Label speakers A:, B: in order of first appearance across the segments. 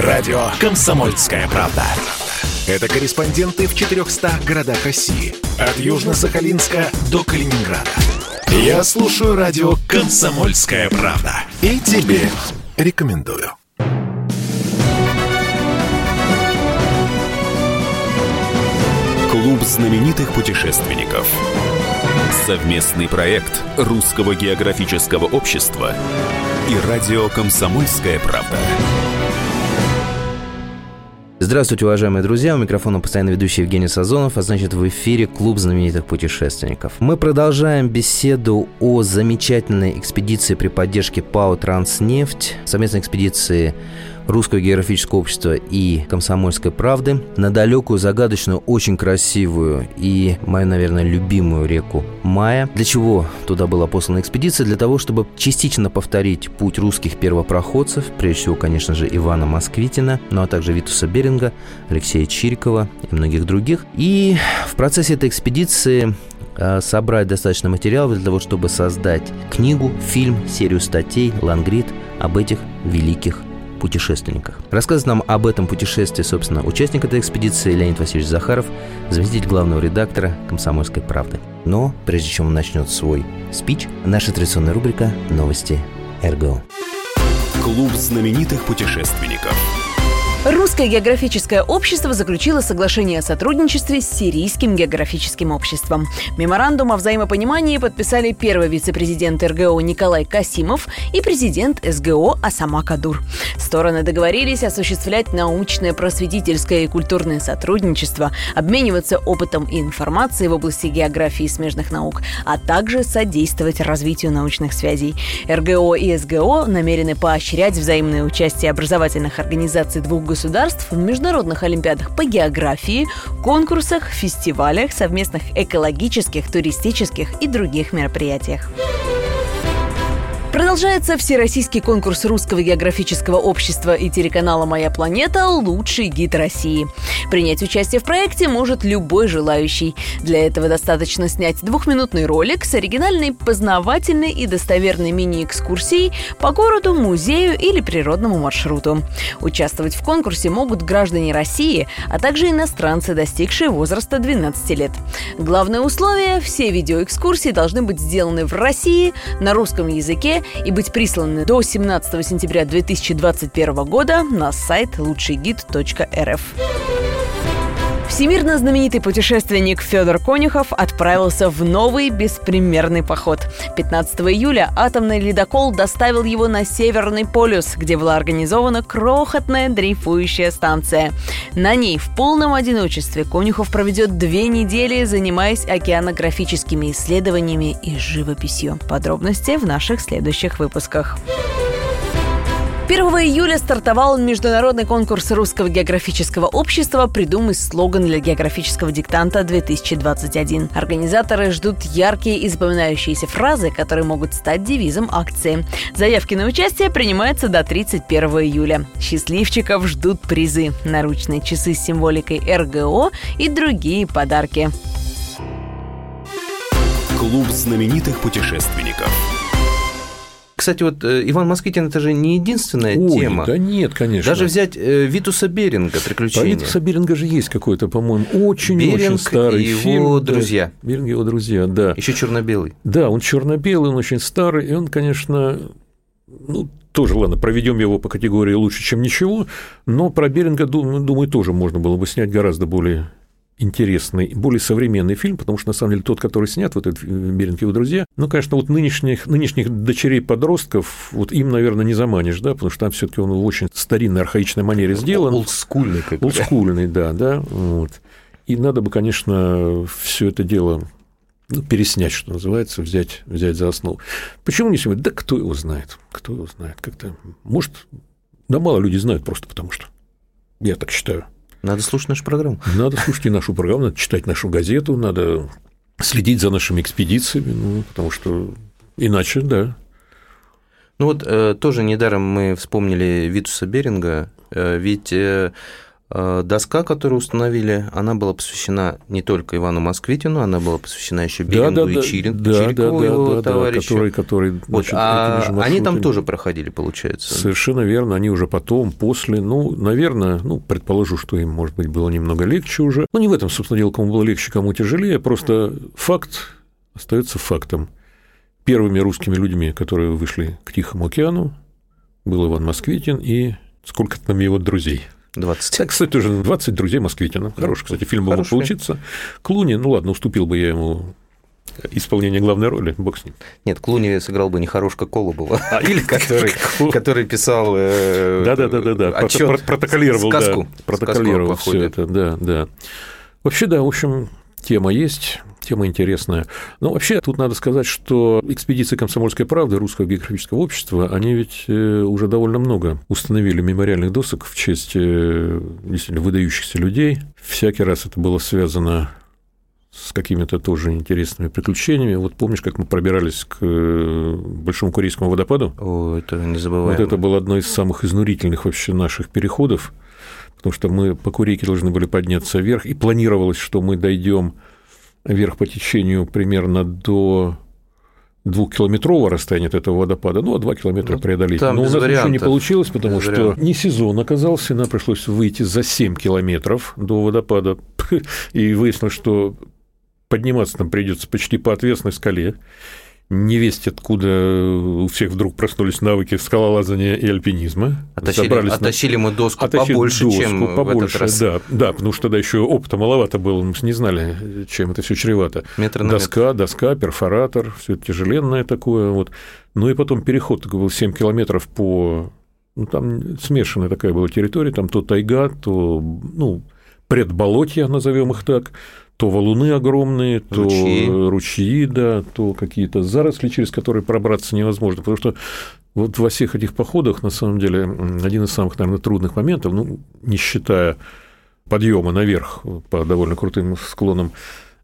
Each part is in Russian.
A: Радио «Комсомольская правда». Это корреспонденты в 400 городах России. От Южно-Сахалинска до Калининграда. Я слушаю радио «Комсомольская правда». И тебе рекомендую.
B: Клуб знаменитых путешественников. Совместный проект Русского географического общества и радио «Комсомольская правда».
C: Здравствуйте, уважаемые друзья. У микрофона постоянно ведущий Евгений Сазонов, а значит в эфире Клуб знаменитых путешественников. Мы продолжаем беседу о замечательной экспедиции при поддержке ПАО «Транснефть», совместной экспедиции Русского географического общества и Комсомольской правды на далекую, загадочную, очень красивую и мою, наверное, любимую реку Мая. Для чего туда была послана экспедиция? Для того, чтобы частично повторить путь русских первопроходцев, прежде всего, конечно же, Ивана Москвитина, ну а также Витуса Беринга, Алексея Чирикова и многих других. И в процессе этой экспедиции э, собрать достаточно материалов для того, чтобы создать книгу, фильм, серию статей, лангрид об этих великих путешественниках. Рассказывает нам об этом путешествии, собственно, участник этой экспедиции Леонид Васильевич Захаров, заместитель главного редактора «Комсомольской правды». Но прежде чем он начнет свой спич, наша традиционная рубрика «Новости РГО».
B: Клуб знаменитых путешественников.
D: Русское географическое общество заключило соглашение о сотрудничестве с Сирийским географическим обществом. Меморандум о взаимопонимании подписали первый вице-президент РГО Николай Касимов и президент СГО Асама Кадур. Стороны договорились осуществлять научное, просветительское и культурное сотрудничество, обмениваться опытом и информацией в области географии и смежных наук, а также содействовать развитию научных связей. РГО и СГО намерены поощрять взаимное участие образовательных организаций двух государств в международных олимпиадах по географии, конкурсах, фестивалях, совместных экологических, туристических и других мероприятиях. Продолжается всероссийский конкурс Русского географического общества и телеканала «Моя планета» «Лучший гид России». Принять участие в проекте может любой желающий. Для этого достаточно снять двухминутный ролик с оригинальной, познавательной и достоверной мини-экскурсией по городу, музею или природному маршруту. Участвовать в конкурсе могут граждане России, а также иностранцы, достигшие возраста 12 лет. Главное условие – все видеоэкскурсии должны быть сделаны в России на русском языке и быть присланы до 17 сентября 2021 года на сайт лучшийгид.рф. Всемирно знаменитый путешественник Федор Конюхов отправился в новый беспримерный поход. 15 июля атомный ледокол доставил его на Северный полюс, где была организована крохотная дрейфующая станция. На ней в полном одиночестве Конюхов проведет две недели, занимаясь океанографическими исследованиями и живописью. Подробности в наших следующих выпусках. 1 июля стартовал международный конкурс Русского географического общества «Придумай слоган для географического диктанта-2021». Организаторы ждут яркие и запоминающиеся фразы, которые могут стать девизом акции. Заявки на участие принимаются до 31 июля. Счастливчиков ждут призы, наручные часы с символикой РГО и другие подарки.
B: Клуб знаменитых путешественников.
C: Кстати, вот э, Иван Москвитин это же не единственная
E: Ой,
C: тема.
E: да нет, конечно.
C: Даже взять э, Витуса Беринга приключения.
E: Витуса Беринга же есть какой-то, по-моему, очень-очень
C: Беринг
E: старый
C: и его
E: фильм. да.
C: друзья.
E: Беринг и его друзья, да.
C: Еще черно-белый.
E: Да, он черно-белый, он очень старый, и он, конечно, ну, тоже, ладно, проведем его по категории лучше, чем ничего, но про Беринга, думаю, думаю, тоже можно было бы снять гораздо более интересный, более современный фильм, потому что, на самом деле, тот, который снят, вот этот Беринг и его друзья, ну, конечно, вот нынешних, нынешних дочерей-подростков, вот им, наверное, не заманишь, да, потому что там все таки он в очень старинной, архаичной манере сделан.
C: Олдскульный как бы.
E: Олдскульный, да, да, вот. И надо бы, конечно, все это дело ну, переснять, что называется, взять, взять за основу. Почему не сегодня? Да кто его знает, кто его знает, как-то, может, да мало людей знают просто потому что, я так считаю.
C: Надо слушать нашу программу.
E: Надо слушать и нашу программу, надо читать нашу газету, надо следить за нашими экспедициями, ну, потому что иначе, да.
C: Ну вот э, тоже недаром мы вспомнили Витуса Беринга, э, ведь э, доска, которую установили, она была посвящена не только Ивану Москвитину, она была посвящена еще Берингу
E: да,
C: и
E: да,
C: Чирин,
E: да,
C: Чирикову,
E: да,
C: его
E: да,
C: товарищу.
E: который, который
C: Вот,
E: значит,
C: а
E: этими же
C: они там тоже проходили, получается.
E: Совершенно верно, они уже потом, после, ну, наверное, ну, предположу, что им, может быть, было немного легче уже. Ну, не в этом, собственно дело, кому было легче, кому тяжелее, просто факт остается фактом. Первыми русскими людьми, которые вышли к Тихому океану, был Иван Москвитин и сколько там его друзей.
C: 20.
E: Так, кстати, тоже 20 друзей Москвитина. Хороший, кстати, фильм мог получиться. Клуни, ну ладно, уступил бы я ему исполнение главной роли, бог с ним.
C: Нет, Клуни сыграл бы не Хорошка Колобова,
E: А, или
C: который, который писал э,
E: Да-да-да-да,
C: отчет,
E: протоколировал,
C: сказку.
E: да, протоколировал
C: Сказку о
E: все
C: походе.
E: это, да, да. Вообще, да, в общем, тема есть, тема интересная. Но вообще тут надо сказать, что экспедиции «Комсомольской правды» Русского географического общества, они ведь э, уже довольно много установили мемориальных досок в честь э, действительно выдающихся людей. Всякий раз это было связано с какими-то тоже интересными приключениями. Вот помнишь, как мы пробирались к э, Большому Курейскому водопаду?
C: О, это незабываемо.
E: Вот это было одно из самых изнурительных вообще наших переходов, потому что мы по Курейке должны были подняться вверх, и планировалось, что мы дойдем вверх по течению примерно до двухкилометрового расстояния от этого водопада, ну, а два километра
C: Ну,
E: преодолеть. Но у
C: без
E: нас ничего не получилось, потому
C: Без
E: что
C: вариантов.
E: не сезон оказался, нам пришлось выйти за 7 километров до водопада, и выяснилось, что подниматься нам придется почти по отвесной скале. Не весть откуда у всех вдруг проснулись навыки скалолазания и альпинизма.
C: Оттащили,
E: Забрались на-
C: оттащили мы доску
E: Оттащили
C: побольше,
E: доску
C: чем
E: побольше,
C: в этот раз.
E: Да, да, потому что тогда еще опыта маловато было, мы не знали, чем это все чревато.
C: Метр на метр.
E: Доска, доска, перфоратор, все это тяжеленное такое. Вот. Ну и потом переход такой был 7 километров по... Ну, там смешанная такая была территория, там то тайга, то, ну, предболотья, назовем их так, то валуны огромные, то
C: Ручьи.
E: ручьи, да, то какие-то заросли, через которые пробраться невозможно. Потому что вот во всех этих походах, на самом деле, один из самых, наверное, трудных моментов, ну, не считая подъема наверх по довольно крутым склонам,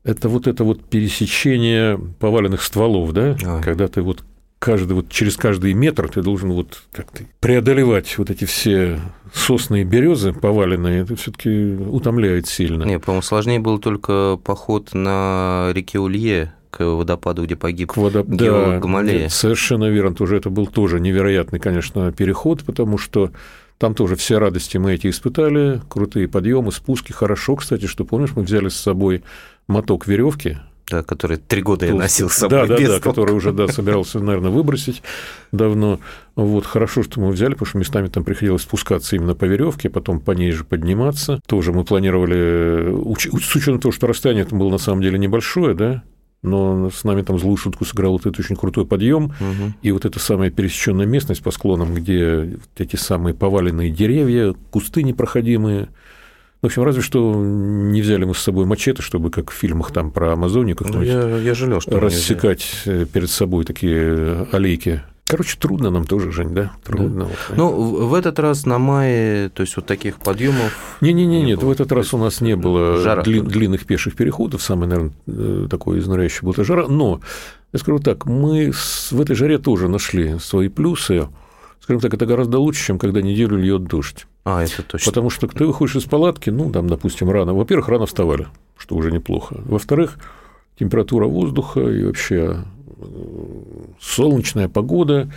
E: это вот это вот пересечение поваленных стволов, да,
C: Ой.
E: когда ты вот каждый, вот через каждый метр ты должен вот как-то преодолевать вот эти все сосны и березы поваленные, это все-таки утомляет сильно.
C: Не, по-моему, сложнее был только поход на реке Улье к водопаду, где погиб
E: к водо...
C: геолог
E: да,
C: Гамалея.
E: совершенно верно, тоже это был тоже невероятный, конечно, переход, потому что там тоже все радости мы эти испытали, крутые подъемы, спуски. Хорошо, кстати, что помнишь, мы взяли с собой моток веревки,
C: Да, который три года я
E: Толстый.
C: носил с собой
E: Да, да, да, который уже, да, собирался, наверное, выбросить давно. Вот, хорошо, что мы взяли, потому что местами там приходилось спускаться именно по веревке, потом по ней же подниматься. Тоже мы планировали, уч- с учетом того, что расстояние там было на самом деле небольшое, да, но с нами там злую шутку сыграл вот этот очень крутой подъем,
C: Мгм.
E: и вот эта самая пересеченная местность по склонам, где вот эти самые поваленные деревья, кусты непроходимые. В общем, разве что не взяли мы с собой мачете, чтобы, как в фильмах там про Амазонию,
C: Ну,
E: как-нибудь
C: я, я жалел, что
E: рассекать э, перед собой такие аллейки. Короче, трудно нам тоже, Жень, да? Трудно. вот.
C: Ну, в этот раз на мае, то есть вот таких подъемов.
E: Не-не-не,
C: не
E: нет,
C: было.
E: в этот раз у нас не было
C: Жара
E: дли- длинных пеших переходов, самый, наверное, э, такой изнуряющий был это жара, но, я скажу так, мы в этой жаре тоже нашли свои плюсы, скажем так, это гораздо лучше, чем когда неделю льет дождь.
C: А, это точно.
E: Потому что ты выходишь из палатки, ну, там, допустим, рано. Во-первых, рано вставали, что уже неплохо. Во-вторых, температура воздуха и вообще э, солнечная погода.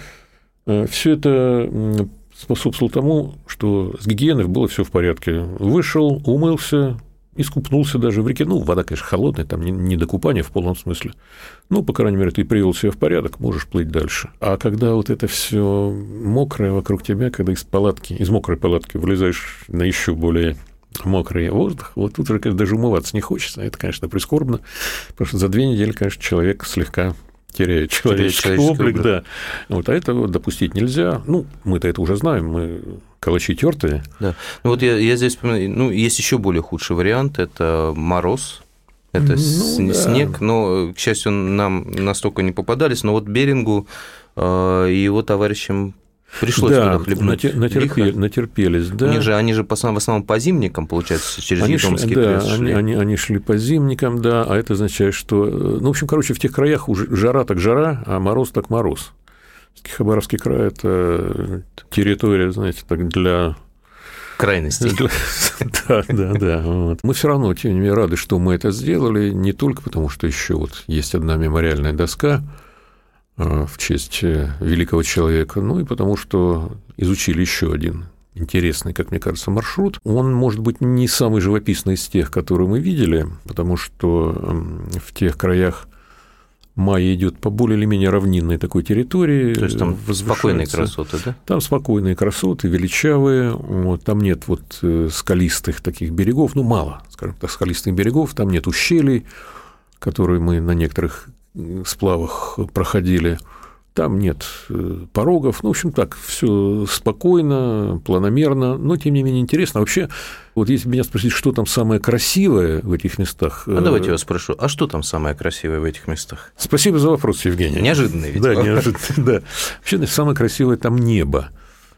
E: Все это способствовало тому, что с гигиеной было все в порядке. Вышел, умылся, искупнулся даже в реке. Ну, вода, конечно, холодная, там не, не до купания в полном смысле. Ну, по крайней мере, ты привел себя в порядок, можешь плыть дальше. А когда вот это все мокрое вокруг тебя, когда из палатки, из мокрой палатки вылезаешь на еще более мокрый воздух, вот тут уже конечно, даже умываться не хочется. Это, конечно, прискорбно, потому что за две недели, конечно, человек слегка теряет человеческий,
C: человеческий
E: облик,
C: облик.
E: да. Вот, а этого допустить нельзя. Ну, мы-то это уже знаем, мы калачи тертые.
C: Да. Ну, вот я, я здесь вспоминаю, ну, есть еще более худший вариант, это мороз. Это
E: Ну,
C: с-
E: да.
C: снег, но, к счастью, нам настолько не попадались. Но вот Берингу э, и его товарищам пришлось
E: да,
C: туда хлебнуть
E: нате- натерпе-
C: лихо.
E: натерпелись, да.
C: Они же, они же в основном по зимникам, получается, через
E: Они шли,
C: Ятомский
E: да,
C: крест
E: они,
C: шли.
E: они, они шли по зимникам, да, а это означает, что... э, Ну, в общем, короче, в тех краях уже жара так жара, а мороз так мороз. Хабаровский край – это территория, знаете, так для
C: крайностей.
E: Да, да, да. Вот. Мы все равно, тем не менее, рады, что мы это сделали, не только потому, что еще вот есть одна мемориальная доска э, в честь э, великого человека, ну и потому, что изучили еще один интересный, как мне кажется, маршрут. Он, может быть, не самый живописный из тех, которые мы видели, потому что в тех краях Майя идет по более или менее равнинной такой территории.
C: То есть там спокойные красоты, да?
E: Там спокойные красоты, величавые. Вот, там нет вот э, скалистых таких берегов, ну, мало, скажем так, скалистых берегов, там нет ущелий, которые мы на некоторых сплавах проходили. Там нет э, порогов. Ну, в общем, так, все спокойно, планомерно, но, тем не менее, интересно. Вообще, вот если меня спросить, что там самое красивое в этих местах...
C: А давайте я вас спрошу, а что там самое красивое в этих местах?
E: Спасибо за вопрос, Евгений.
C: Неожиданный ведь.
E: Да, неожиданный, да. Вообще, самое красивое там небо.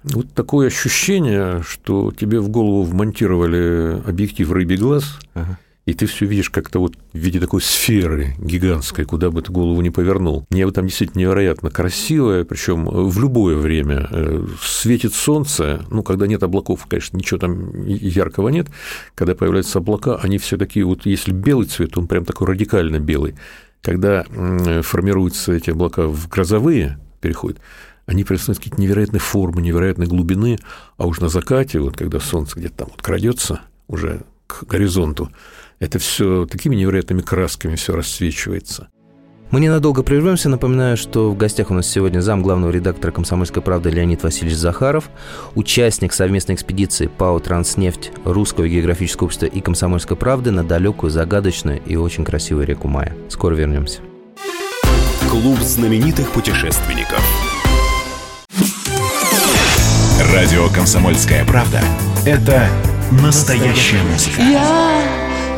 E: Вот такое ощущение, что тебе в голову вмонтировали объектив рыбий глаз, ага и ты все видишь как-то вот в виде такой сферы гигантской, куда бы ты голову не повернул. Небо там действительно невероятно красивое, причем в любое время э, светит солнце, ну, когда нет облаков, конечно, ничего там яркого нет, когда появляются облака, они все такие вот, если белый цвет, он прям такой радикально белый. Когда формируются эти облака в грозовые, переходят, они представляют какие-то невероятные формы, невероятной глубины, а уж на закате, вот когда солнце где-то там вот крадется уже к горизонту, это все такими невероятными красками все рассвечивается.
C: Мы ненадолго прервемся. Напоминаю, что в гостях у нас сегодня зам главного редактора «Комсомольской правды» Леонид Васильевич Захаров, участник совместной экспедиции ПАО «Транснефть», Русского географического общества и «Комсомольской правды» на далекую, загадочную и очень красивую реку Мая. Скоро вернемся.
B: Клуб знаменитых путешественников.
A: Радио «Комсомольская правда» — это настоящая музыка.
F: Я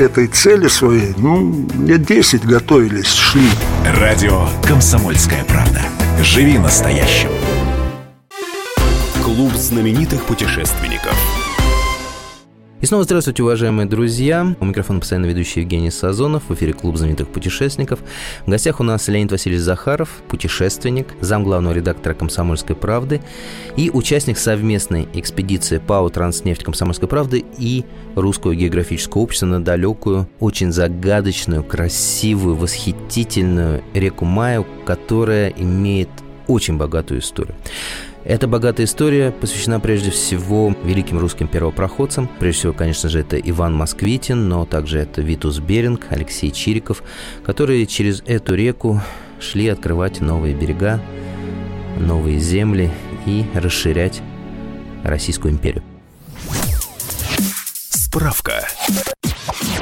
G: к этой цели своей, ну, лет 10 готовились, шли.
A: Радио «Комсомольская правда». Живи настоящим.
B: Клуб знаменитых путешественников.
C: И снова здравствуйте, уважаемые друзья. У микрофона постоянно ведущий Евгений Сазонов в эфире Клуб знаменитых путешественников. В гостях у нас Леонид Васильевич Захаров, путешественник, зам главного редактора «Комсомольской правды» и участник совместной экспедиции ПАО «Транснефть Комсомольской правды» и Русского географического общества на далекую, очень загадочную, красивую, восхитительную реку Маю, которая имеет очень богатую историю. Эта богатая история посвящена прежде всего великим русским первопроходцам. Прежде всего, конечно же, это Иван Москвитин, но также это Витус Беринг, Алексей Чириков, которые через эту реку шли открывать новые берега, новые земли и расширять Российскую империю.
A: Справка.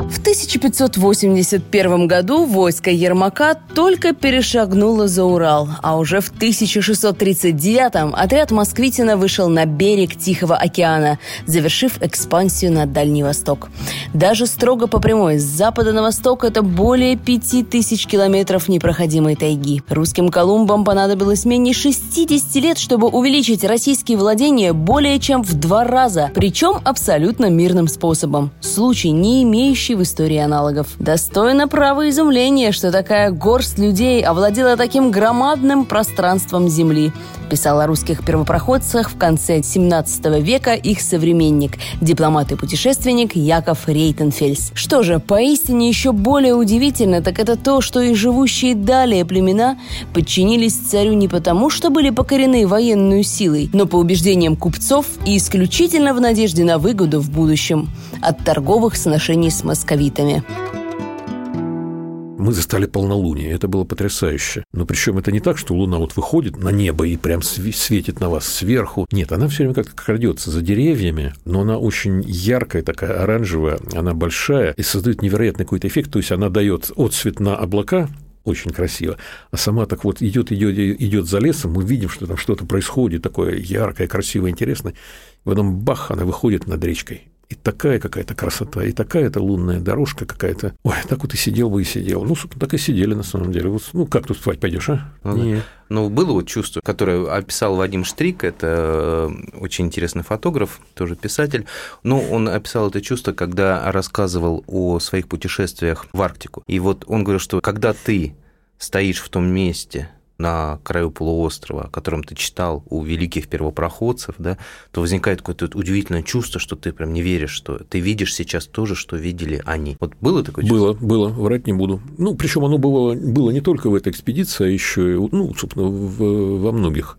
H: В 1581 году войско Ермака только перешагнуло за Урал, а уже в 1639 отряд Москвитина вышел на берег Тихого океана, завершив экспансию на Дальний Восток. Даже строго по прямой, с запада на восток это более 5000 километров непроходимой тайги. Русским Колумбам понадобилось менее 60 лет, чтобы увеличить российские владения более чем в два раза, причем абсолютно мирным способом. Случай, не имеющий в истории аналогов. Достойно права изумления, что такая горсть людей овладела таким громадным пространством Земли, писал о русских первопроходцах в конце 17 века их современник, дипломат и путешественник Яков Рейтенфельс. Что же, поистине еще более удивительно, так это то, что и живущие далее племена подчинились царю не потому, что были покорены военную силой, но по убеждениям купцов и исключительно в надежде на выгоду в будущем от торговых сношений с московитами.
E: Мы застали полнолуние, это было потрясающе. Но причем это не так, что Луна вот выходит на небо и прям светит на вас сверху. Нет, она все время как-то крадется за деревьями, но она очень яркая, такая оранжевая, она большая и создает невероятный какой-то эффект. То есть она дает отцвет на облака, очень красиво. А сама так вот идет, идет, идет за лесом, мы видим, что там что-то происходит такое яркое, красивое, интересное. И потом бах, она выходит над речкой. И такая какая-то красота, и такая-то лунная дорожка какая-то. Ой, так вот и сидел бы и сидел. Ну, собственно, так и сидели на самом деле. Вот, ну, как тут спать пойдешь, а?
C: Ну, да.
E: Нет.
C: Ну, было вот чувство, которое описал Вадим Штрик, это э, очень интересный фотограф, тоже писатель. Ну, он описал это чувство, когда рассказывал о своих путешествиях в Арктику. И вот он говорил, что когда ты стоишь в том месте, на краю полуострова, о котором ты читал у великих первопроходцев, да, то возникает какое-то удивительное чувство, что ты прям не веришь, что ты видишь сейчас то же, что видели они. Вот было такое чувство?
E: Было, было, врать не буду. Ну, причем оно было, было не только в этой экспедиции, а еще и, ну, собственно, в, во многих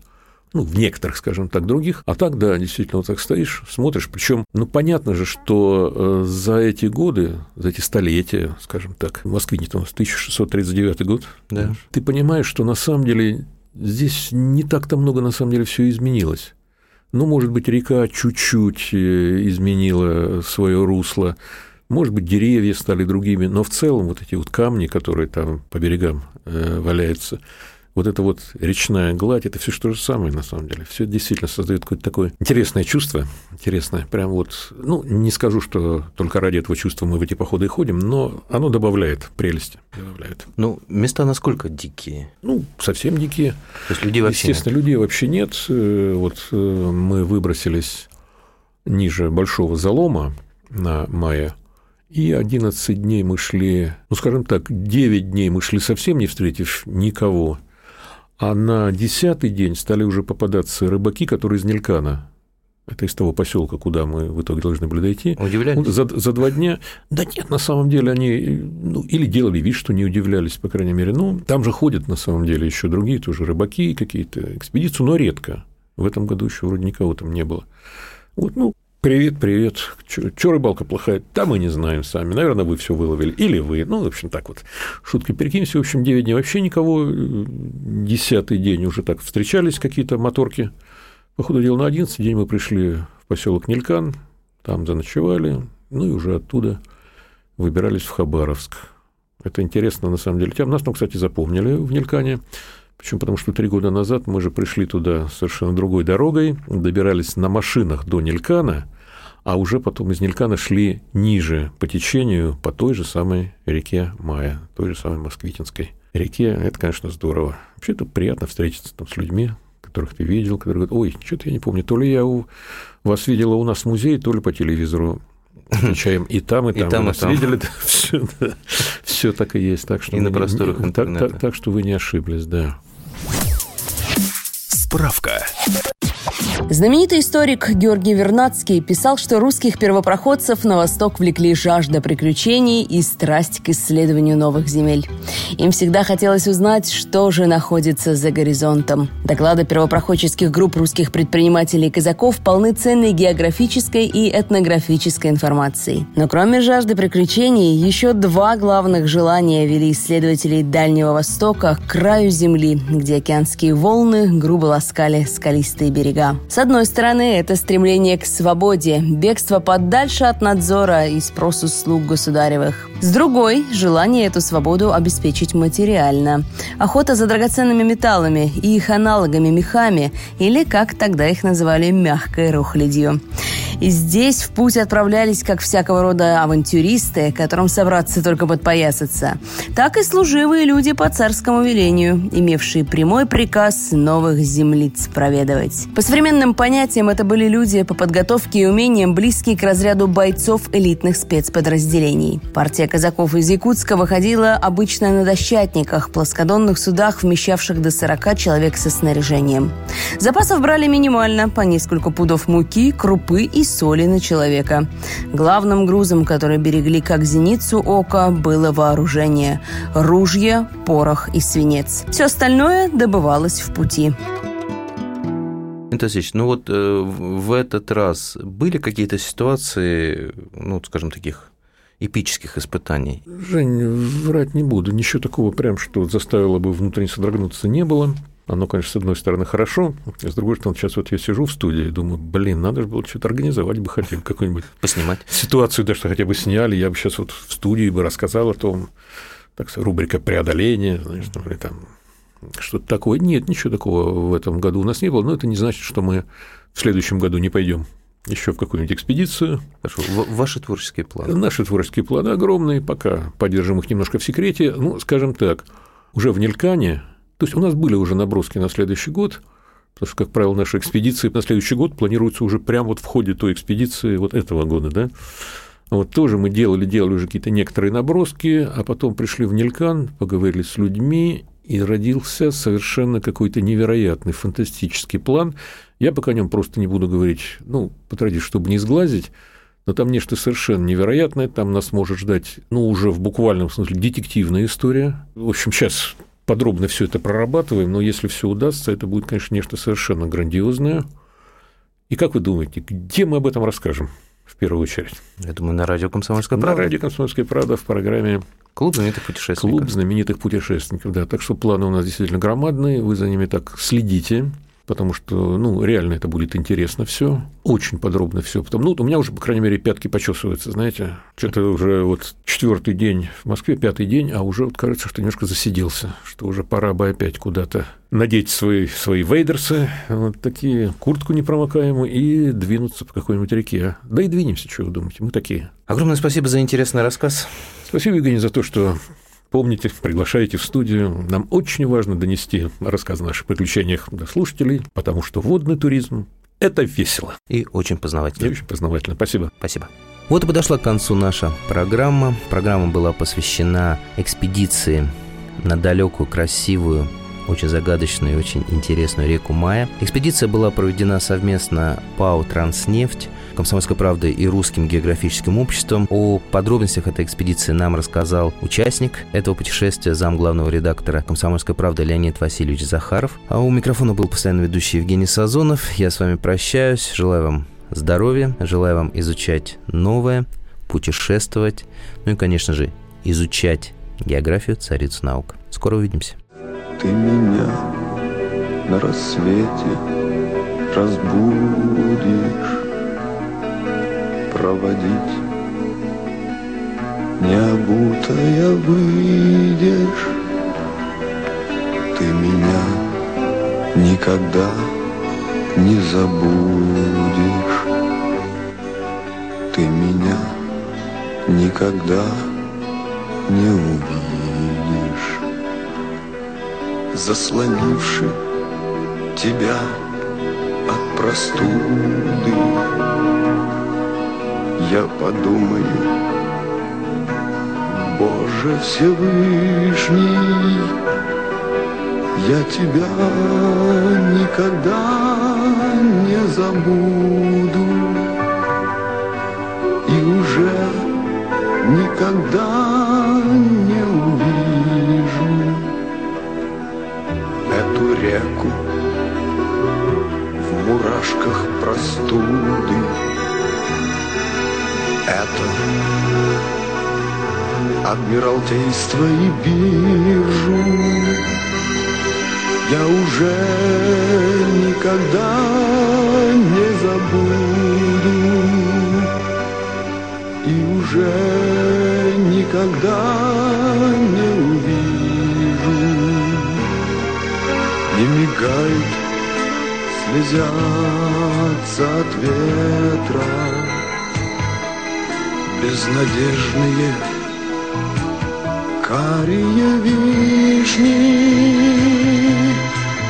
E: ну, в некоторых, скажем так, других. А так, да, действительно, вот так стоишь, смотришь. Причем, ну, понятно же, что э, за эти годы, за эти столетия, скажем так, в Москве не нас 1639 год,
C: Да.
E: ты понимаешь, что на самом деле здесь не так-то много, на самом деле, все изменилось. Ну, может быть, река чуть-чуть э, изменила свое русло, может быть, деревья стали другими, но в целом вот эти вот камни, которые там по берегам э, валяются, вот эта вот речная гладь, это все что же самое на самом деле. Все действительно создает какое-то такое интересное чувство, интересное, прям вот, ну, не скажу, что только ради этого чувства мы в эти походы и ходим, но оно добавляет прелести, добавляет.
C: Ну, места насколько дикие?
E: Ну, совсем дикие.
C: То есть людей вообще
E: Естественно, людей вообще нет. Э, Вот э, мы выбросились ниже Большого Залома на мае, и 11 дней мы шли, ну, скажем так, 9 дней мы шли совсем не встретив никого, а на десятый день стали уже попадаться рыбаки, которые из Нелькана. Это из того поселка, куда мы в итоге должны были дойти.
C: Удивлялись?
E: За, за два дня. Да нет, на самом деле они ну, или делали вид, что не удивлялись, по крайней мере. Ну, там же ходят на самом деле еще другие тоже рыбаки, какие-то экспедиции, но редко. В этом году еще вроде никого там не было. Вот, ну, привет, привет. Че рыбалка плохая? Да мы не знаем сами. Наверное, вы все выловили. Или вы. Ну, в общем, так вот. Шутки перекинемся. В общем, 9 дней вообще никого. Десятый день уже так встречались какие-то моторки. По ходу дела на 11 день мы пришли в поселок Нелькан, там заночевали, ну и уже оттуда выбирались в Хабаровск. Это интересно, на самом деле. Там нас там, кстати, запомнили в Нелькане. Причем потому, что три года назад мы же пришли туда совершенно другой дорогой, добирались на машинах до Нелькана, а уже потом из Нелькана шли ниже по течению по той же самой реке Мая, той же самой Москвитинской реке. Это, конечно, здорово. Вообще это приятно встретиться там с людьми, которых ты видел, которые говорят, ой, что-то я не помню, то ли я у вас видела у нас в музее, то ли по телевизору отвечаем и там, и там.
C: И там, и там.
E: видели, все, все так и есть. Так что
C: И на
E: не-
C: просторах
E: так-
C: интернета.
E: так- так что вы не ошиблись, да.
A: Справка.
H: Знаменитый историк Георгий Вернадский писал, что русских первопроходцев на восток влекли жажда приключений и страсть к исследованию новых земель. Им всегда хотелось узнать, что же находится за горизонтом. Доклады первопроходческих групп русских предпринимателей и казаков полны ценной географической и этнографической информацией. Но кроме жажды приключений, еще два главных желания вели исследователей Дальнего Востока к краю земли, где океанские волны грубо ласкали скалистые берега. С одной стороны, это стремление к свободе, бегство подальше от надзора и спросу слуг государевых. С другой – желание эту свободу обеспечить материально. Охота за драгоценными металлами и их аналогами мехами, или, как тогда их называли, мягкой рухлядью. И здесь в путь отправлялись как всякого рода авантюристы, которым собраться только подпоясаться, так и служивые люди по царскому велению, имевшие прямой приказ новых землиц проведывать. Современным понятиям это были люди по подготовке и умениям близкие к разряду бойцов элитных спецподразделений. Партия казаков из Якутска выходила обычно на дощатниках, плоскодонных судах, вмещавших до 40 человек со снаряжением. Запасов брали минимально, по несколько пудов муки, крупы и соли на человека. Главным грузом, который берегли как зеницу ока, было вооружение – ружья, порох и свинец. Все остальное добывалось в пути.
C: Васильевич, ну вот э, в этот раз были какие-то ситуации, ну, скажем, таких эпических испытаний?
E: Жень, врать не буду. Ничего такого прям, что заставило бы внутренне содрогнуться, не было. Оно, конечно, с одной стороны, хорошо, а с другой стороны, сейчас вот я сижу в студии и думаю, блин, надо же было что-то организовать бы хотел, какую-нибудь
C: Поснимать?
E: ситуацию, да, что хотя бы сняли, я бы сейчас вот в студии бы рассказал о том, так сказать, рубрика преодоления, знаешь, там, или там что-то такое. Нет, ничего такого в этом году у нас не было, но это не значит, что мы в следующем году не пойдем еще в какую-нибудь экспедицию.
C: Хорошо, ваши творческие планы.
E: Наши творческие планы огромные, пока поддержим их немножко в секрете. Ну, скажем так, уже в Нелькане, то есть у нас были уже наброски на следующий год, потому что, как правило, наши экспедиции на следующий год планируются уже прямо вот в ходе той экспедиции вот этого года, да. Вот тоже мы делали, делали уже какие-то некоторые наброски, а потом пришли в Нелькан, поговорили с людьми, и родился совершенно какой-то невероятный, фантастический план. Я пока о нем просто не буду говорить, ну, по традиции, чтобы не сглазить, но там нечто совершенно невероятное, там нас может ждать, ну, уже в буквальном смысле детективная история. В общем, сейчас подробно все это прорабатываем, но если все удастся, это будет, конечно, нечто совершенно грандиозное. И как вы думаете, где мы об этом расскажем в первую очередь?
C: Я думаю, на радио «Комсомольская
E: На
C: правда».
E: радио «Комсомольская правда» в программе
C: Клуб знаменитых путешественников.
E: Клуб знаменитых путешественников, да. Так что планы у нас действительно громадные, вы за ними так следите, потому что, ну, реально это будет интересно все, очень подробно все. Потому, ну, у меня уже, по крайней мере, пятки почесываются, знаете. Что-то уже вот четвертый день в Москве, пятый день, а уже вот кажется, что немножко засиделся, что уже пора бы опять куда-то надеть свои, свои вейдерсы, вот такие, куртку непромокаемую и двинуться по какой-нибудь реке. Да и двинемся, что вы думаете, мы такие.
C: Огромное спасибо за интересный рассказ.
E: Спасибо, Евгений, за то, что помните, приглашаете в студию. Нам очень важно донести рассказ о наших приключениях до слушателей, потому что водный туризм – это весело
C: И очень
E: и
C: познавательно.
E: очень познавательно. Спасибо.
C: Спасибо. Вот и подошла к концу наша программа. Программа была посвящена экспедиции на далекую, красивую, очень загадочную и очень интересную реку Мая. Экспедиция была проведена совместно ПАО «Транснефть», «Комсомольской правдой» и Русским географическим обществом. О подробностях этой экспедиции нам рассказал участник этого путешествия, зам главного редактора «Комсомольской правды» Леонид Васильевич Захаров. А у микрофона был постоянно ведущий Евгений Сазонов. Я с вами прощаюсь. Желаю вам здоровья, желаю вам изучать новое, путешествовать, ну и, конечно же, изучать географию царицу наук. Скоро увидимся.
I: Ты меня на рассвете разбудишь. Проводить необутая выйдешь. Ты меня никогда не забудешь. Ты меня никогда не увидишь заслонивши тебя от простуды. Я подумаю, Боже Всевышний, я тебя никогда не забуду и уже никогда реку в мурашках простуды. Это Адмиралтейство и биржу Я уже никогда не забуду не мигают, слезятся от ветра. Безнадежные карие вишни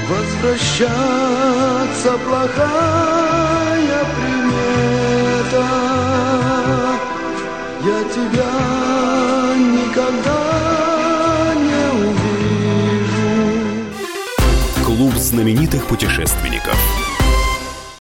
I: Возвращаться плохая примета. Я тебя
B: знаменитых путешественников.